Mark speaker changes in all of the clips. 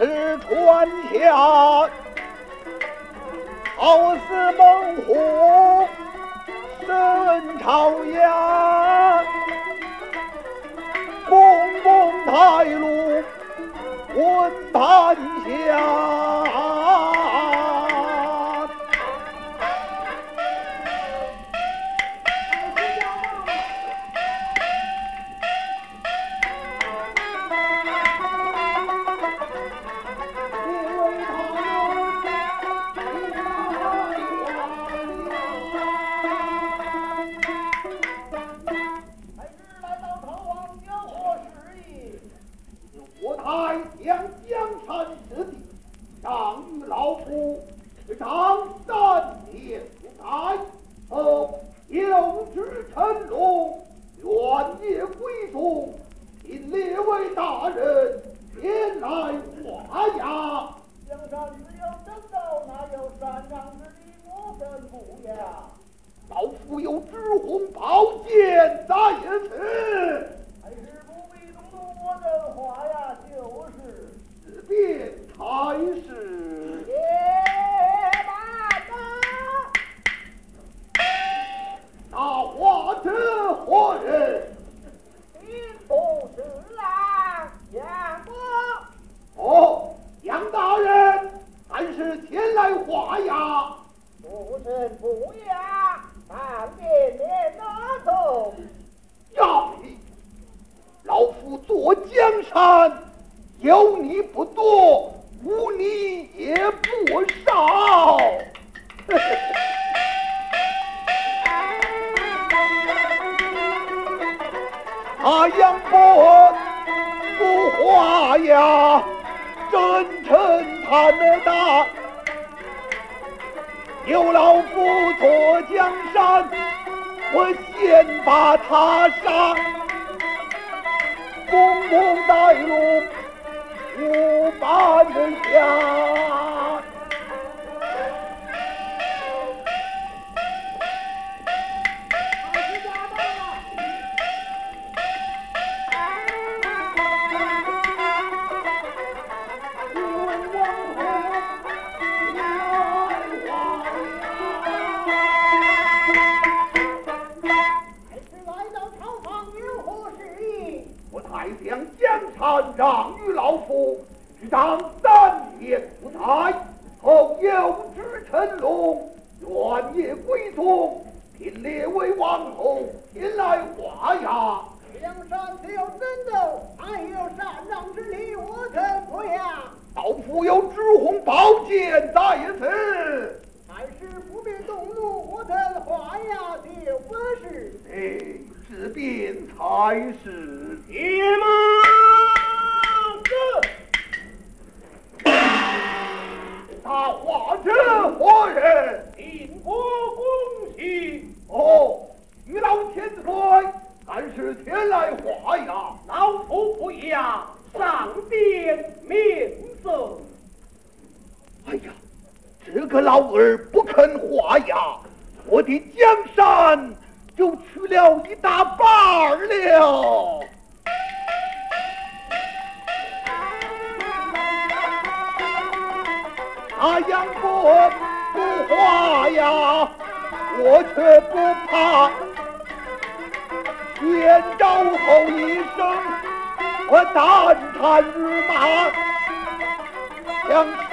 Speaker 1: 是川下，好似猛虎深朝阳，拱拱太露滚盘香。大人天来华呀。
Speaker 2: 江山只有争斗哪有善良之力我等不呀？
Speaker 1: 老夫有知红宝剑在此
Speaker 2: 还是不必动动我的话呀就是。
Speaker 1: 只变才是。不夺江山有你不多无你也不少。啊杨伯不话呀真诚他们大。刘老夫坐江山我先把他杀。公公带路我伴随家愿也归宗并列为王侯前来画押
Speaker 2: 梁山自有真斗还有禅让之礼我等不要。
Speaker 1: 老夫有朱红宝剑在此。
Speaker 2: 还是不必动怒我等画押的我是
Speaker 1: 哎自便才是。
Speaker 3: 天
Speaker 1: 儿不肯画押，我的江山就去了一大半了。大杨国不画押，我却不怕。先招后一声，我单缠日马，将生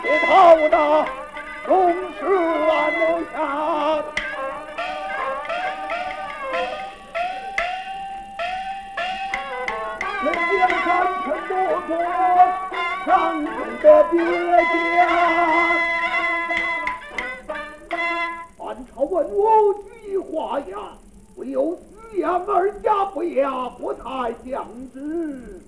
Speaker 1: 铁套那总是安楼下。山臣不做，上中的别家。汉朝文武俱画押，唯有徐阳二家不雅，不太相知。